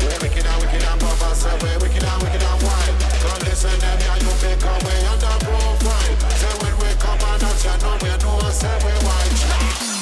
We're wicked and wicked and we're wicked and wicked and. Come listen to me you pick up under profile. When we come and no we say we wild.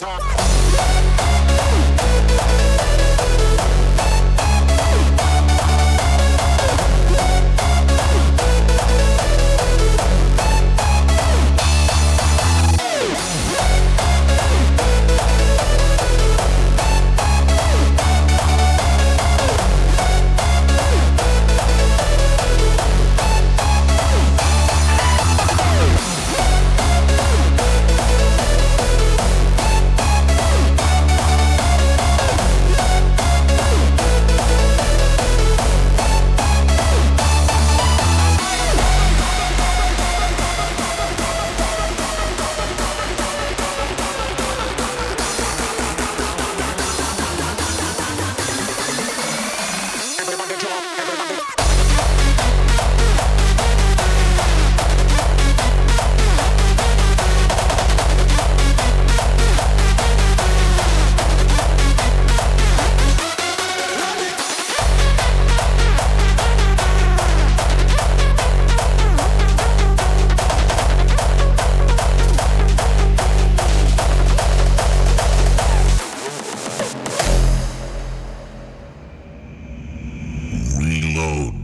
time.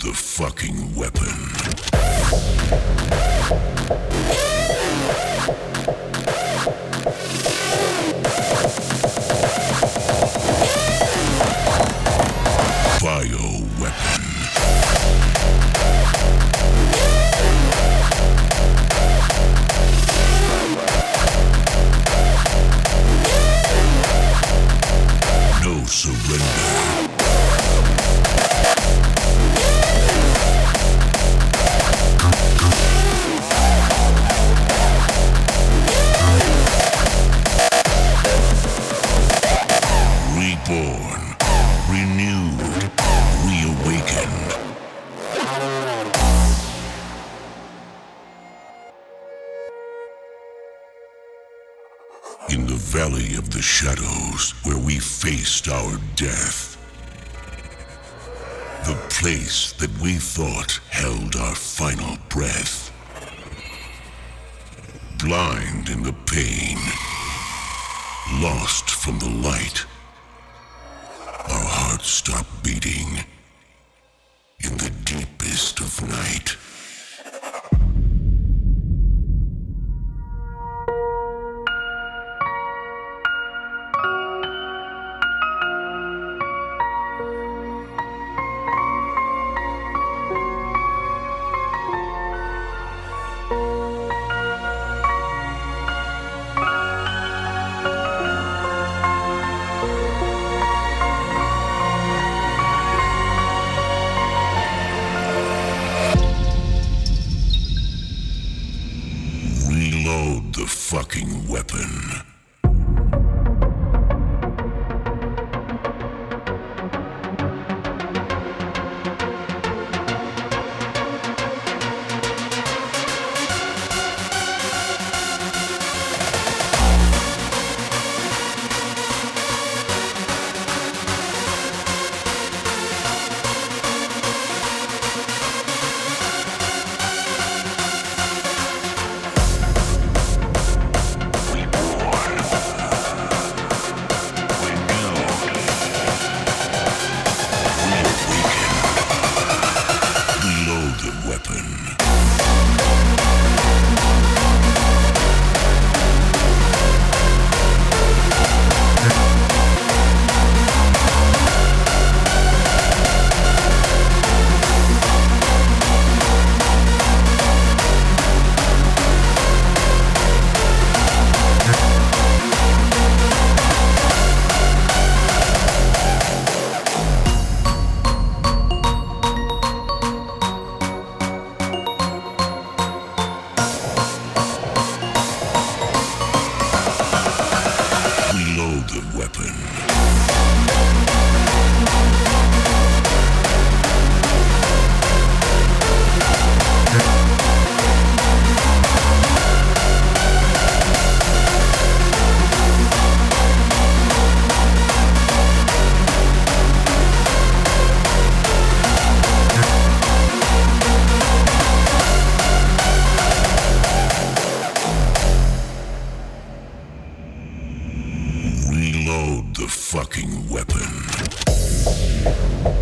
the fucking weapon. the fucking weapon. Thank you.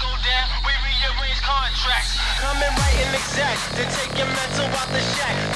go down, we rearrange contracts. Coming right and exact, to take your mental out the shack.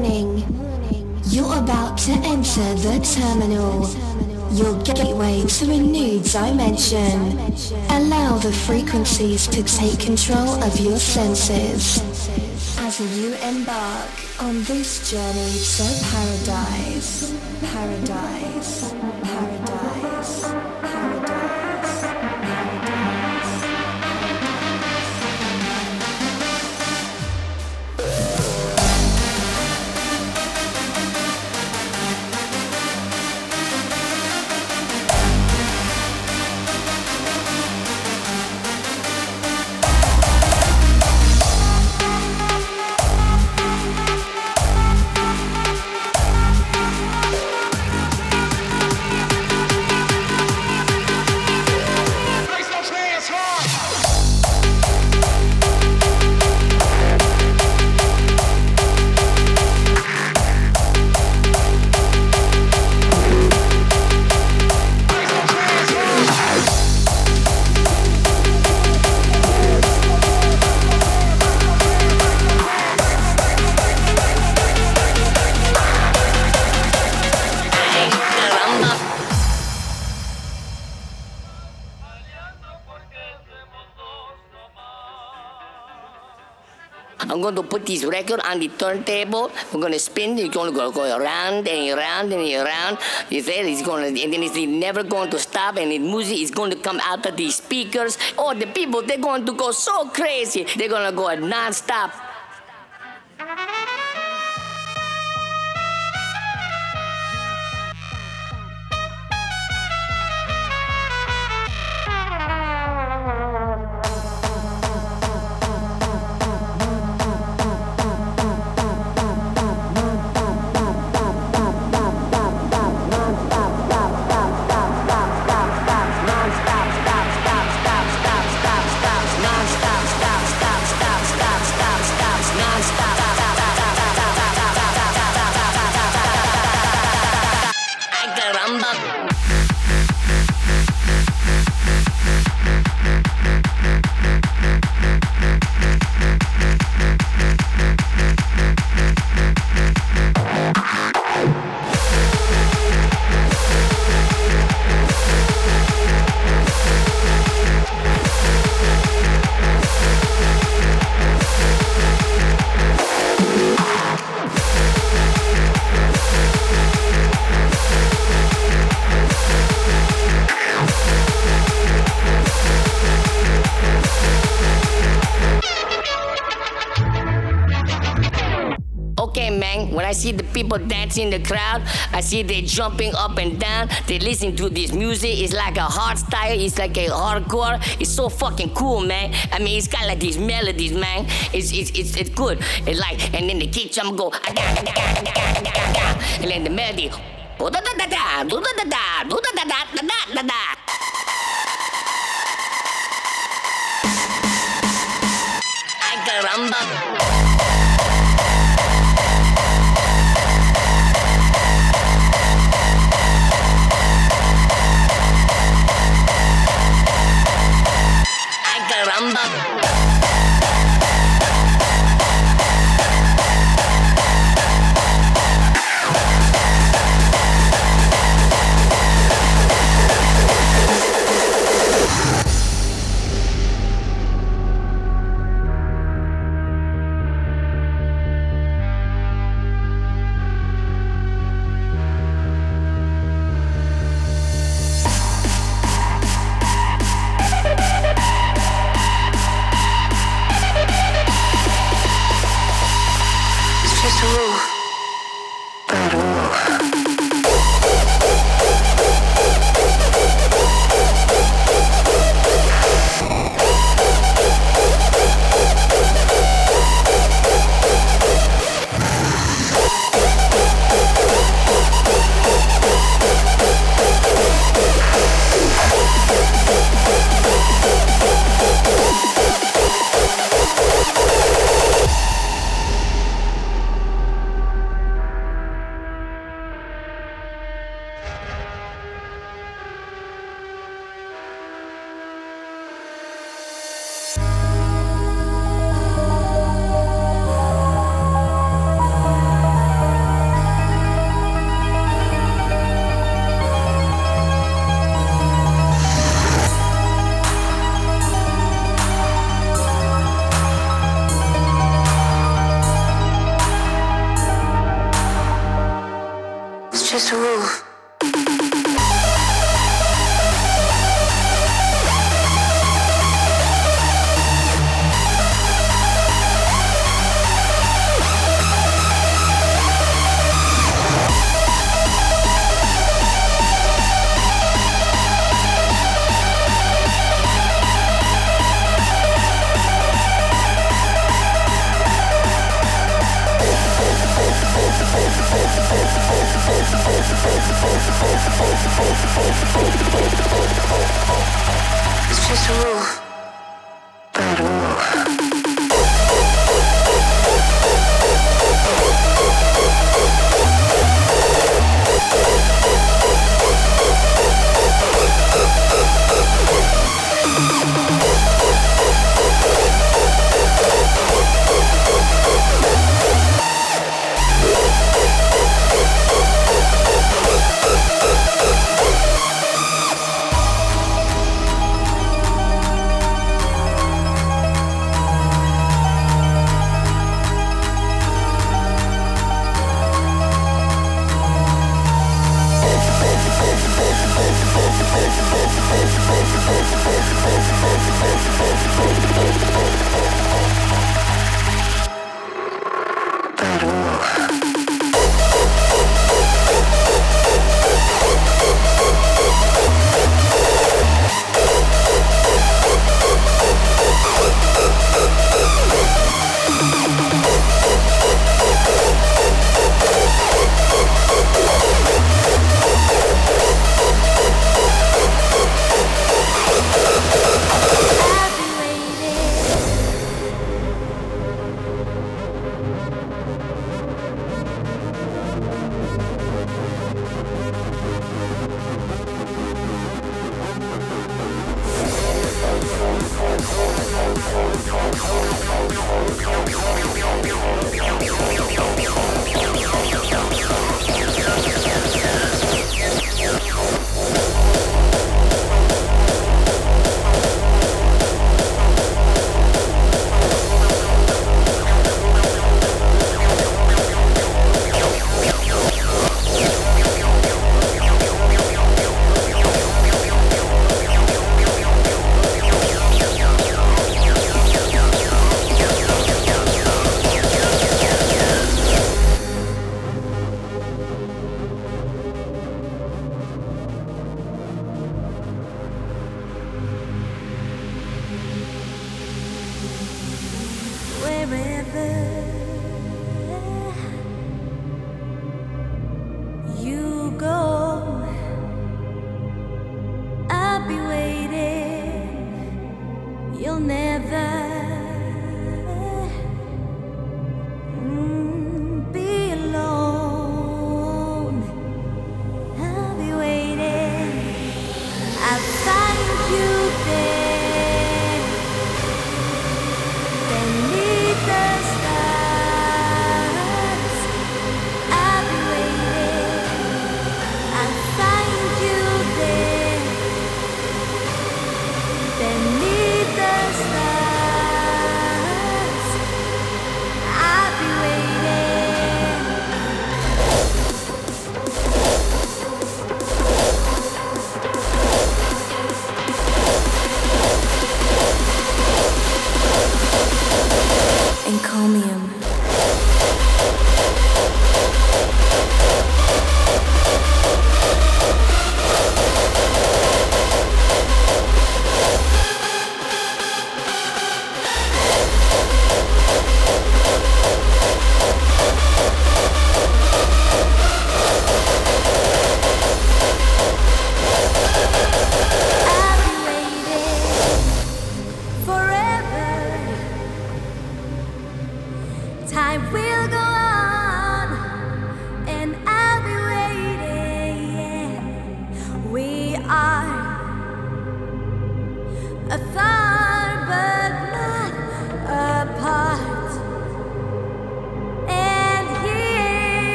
Warning. You're about to enter the terminal. Your gateway to a new dimension. Allow the frequencies to take control of your senses as you embark on this journey to paradise. Paradise. Paradise. This record on the turntable. We're to spin. It's to go, go around and around and around. You say it's to, and then it's never going to stop. And the music is going to come out of the speakers. Oh, the people, they're going to go so crazy. They're to go non-stop. I see the people dancing in the crowd, I see they jumping up and down, they listen to this music. It's like a hard style, it's like a hardcore. It's so fucking cool, man. I mean, it's got like these melodies, man. It's it's it's, it's good. It's like, and then the kick drum go, "Ah, da, da, da, da, da, da, da," and then the melody, "Oh, river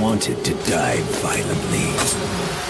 wanted to die violently.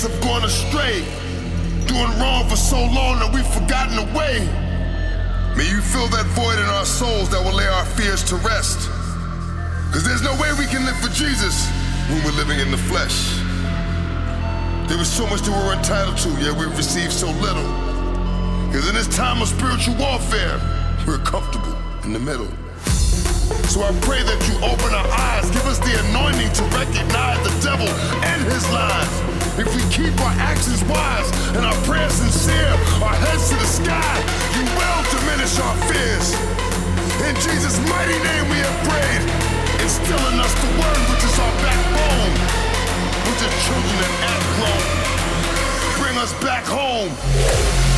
us have gone astray, doing wrong for so long that we've forgotten the way. May you fill that void in our souls that will lay our fears to rest. Cause there's no way we can live for Jesus when we're living in the flesh. There was so much that we were entitled to, yet we received so little. Cause in this time of spiritual warfare, we're comfortable in the middle. So I pray that you open our eyes, give us the anointing to recognize the devil and his lies. If we keep our actions wise and our prayers sincere, our heads to the sky, you will diminish our fears. In Jesus' mighty name we have prayed, instill in us the word which is our backbone. Which is children that act. Bring us back home.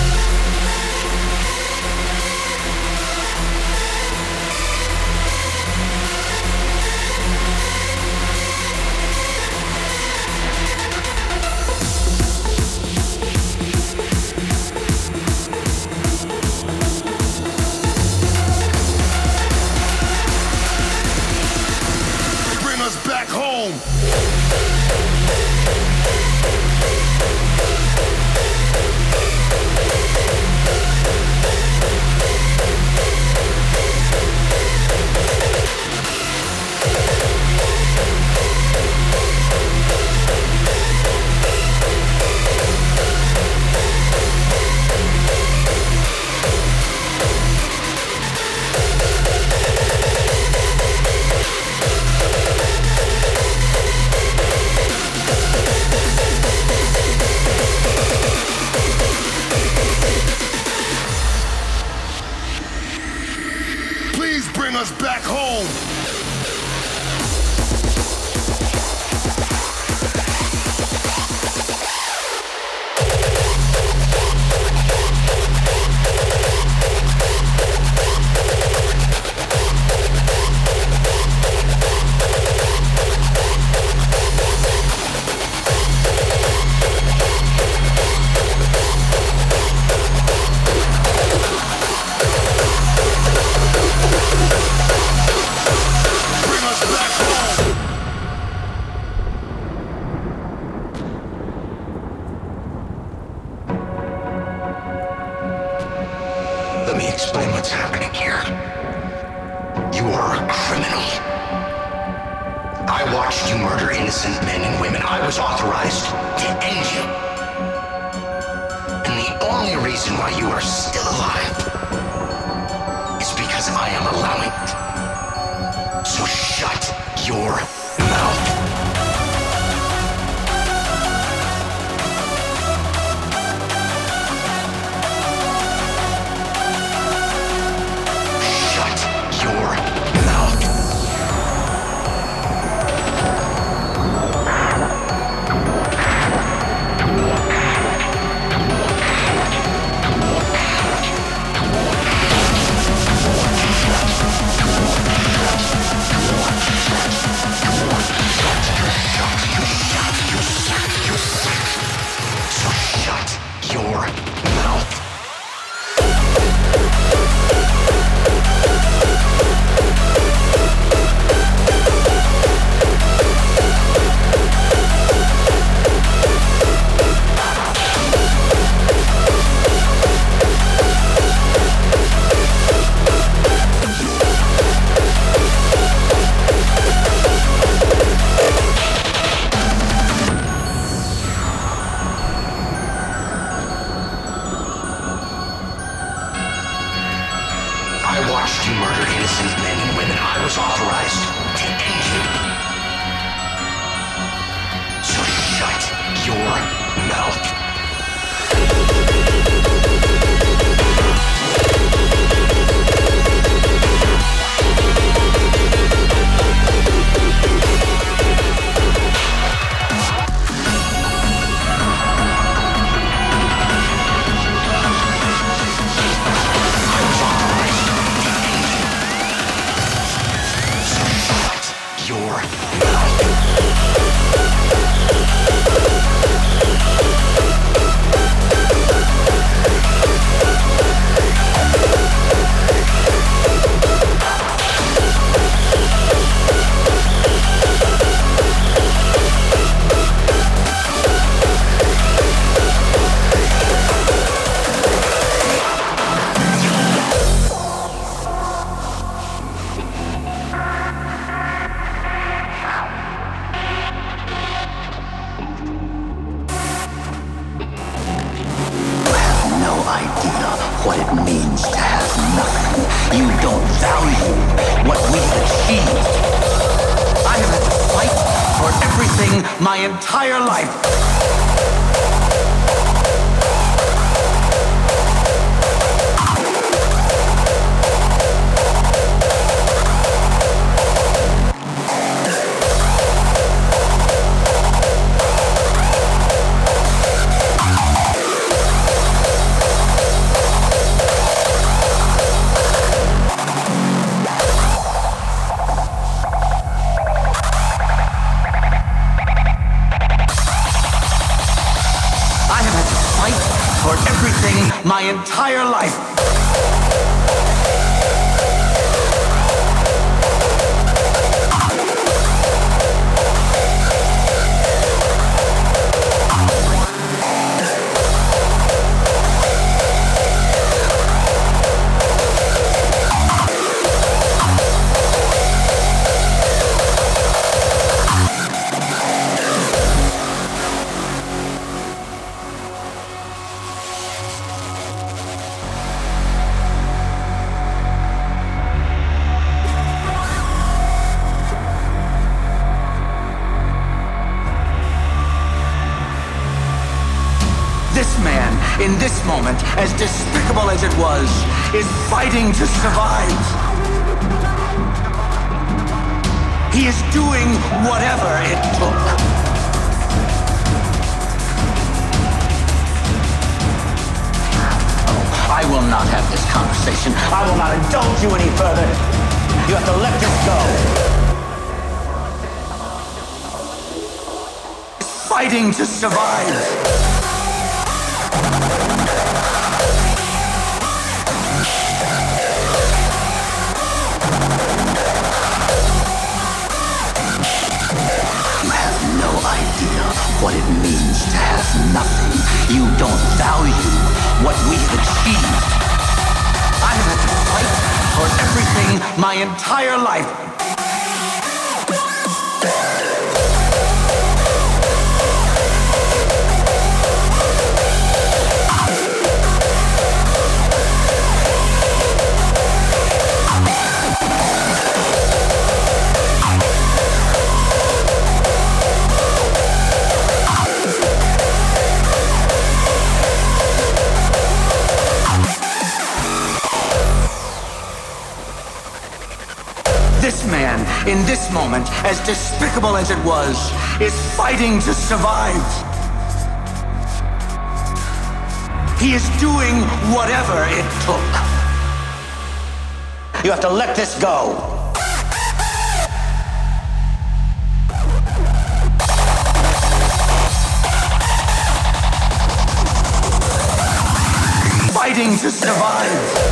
In this moment, as despicable as it was, is fighting to survive. He is doing whatever it took. Oh, I will not have this conversation. I will not indulge you any further. You have to let this go. Fighting to survive. Nothing. You don't value what we've achieved. I have had to fight for everything my entire life. In this moment, as despicable as it was, is fighting to survive. He is doing whatever it took. You have to let this go. Fighting to survive.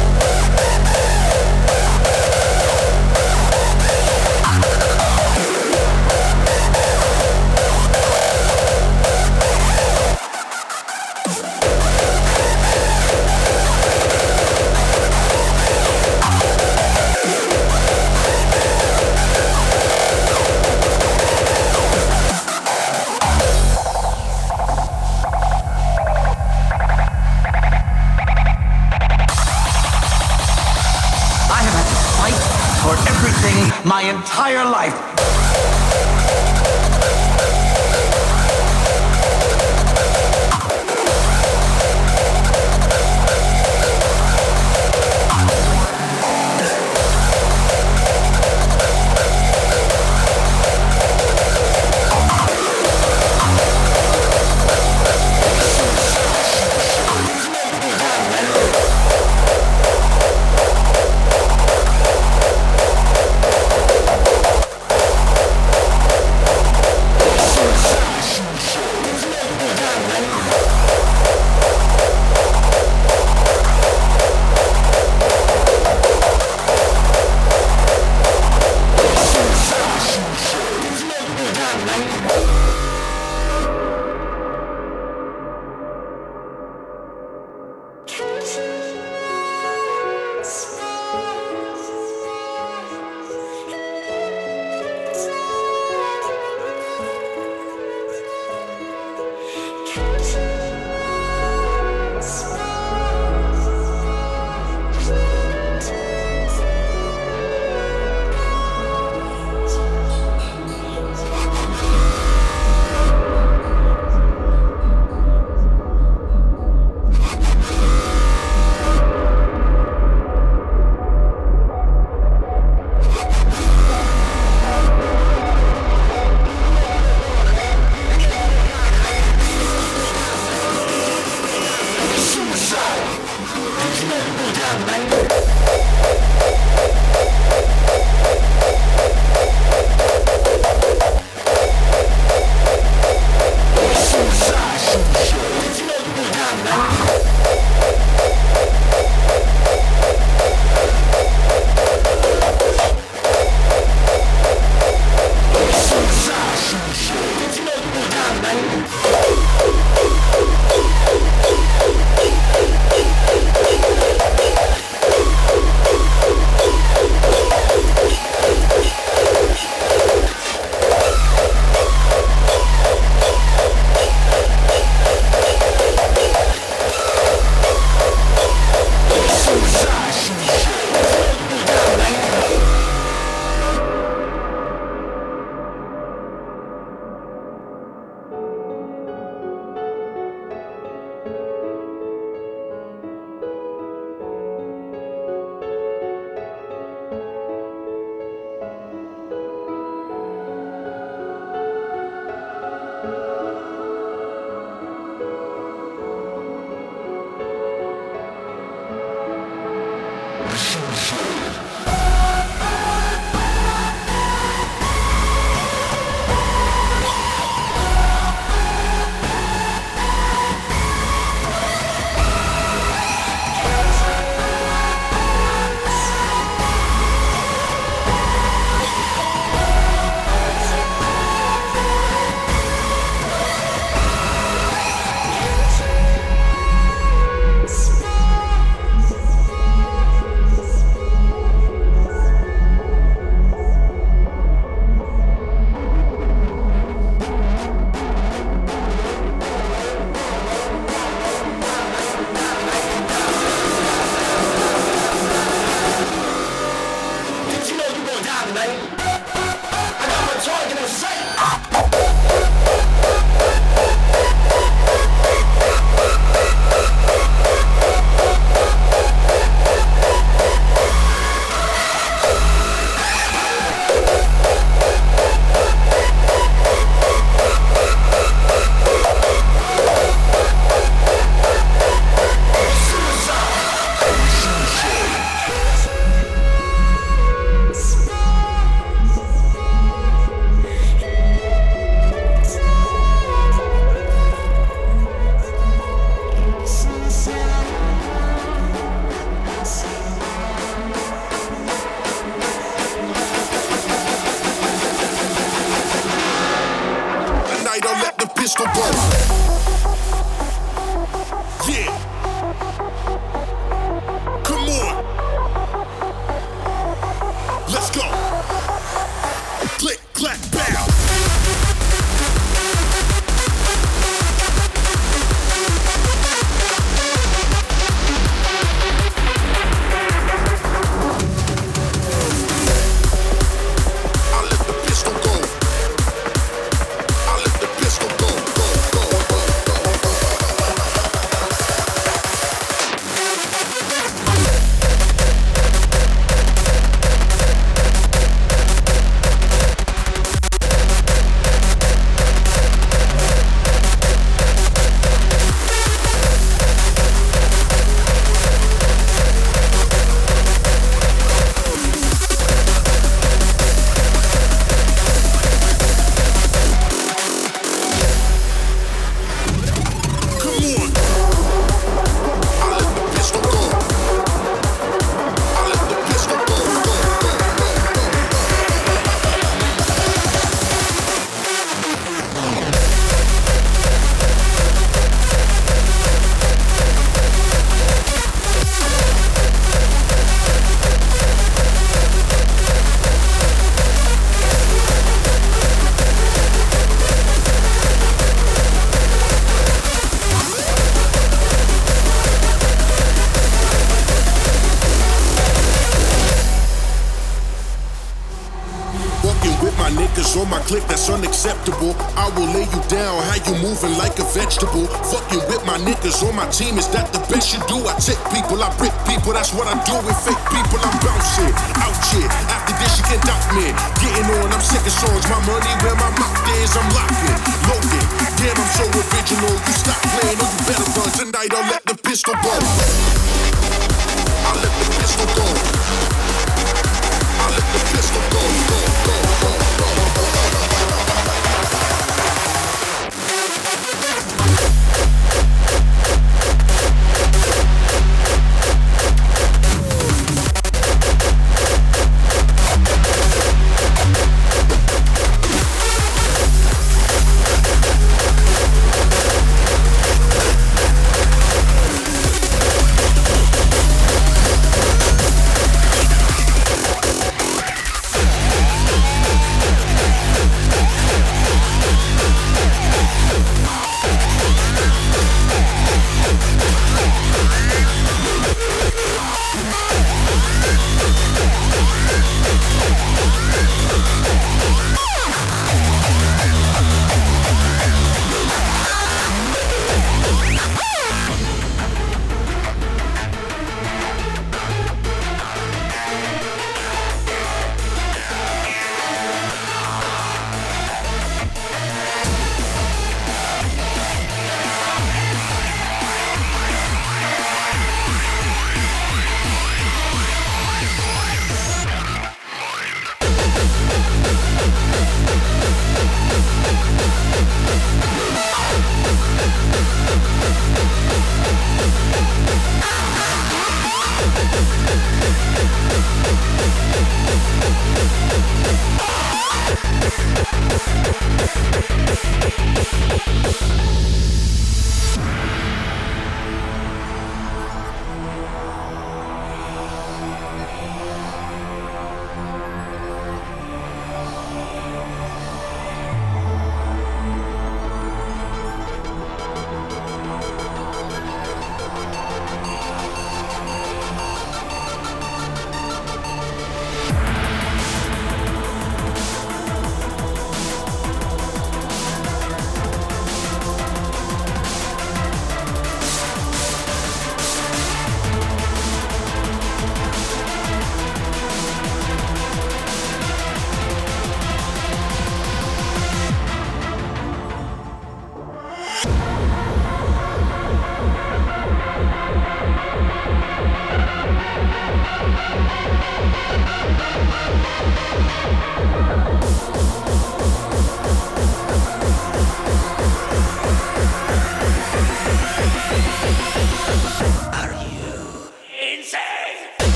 Entire life.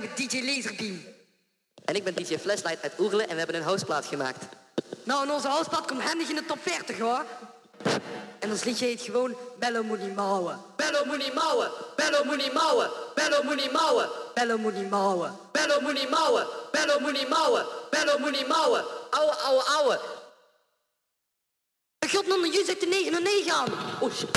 Met geld erop en een DJ Laserbeam. En ik ben DJ Flashlight uit Oerle en we hebben een houseplaat gemaakt. Nou, en onze houseplaat komt handig in de top 40 hoor. En ons liedje heet gewoon Bello Moenie Mouwen. Bello Moenie Mouwen, Bello Moenie Mouwen, Bello Moenie Mouwen, Bello Moenie Mouwen, Bello Moenie Mouwen, Bello Moenie Mouwen, Bello Moenie Mouwen. Ouwe, ouwe, ouwe. God, non, je zegt de 9 naar 9 aan. Oh shit.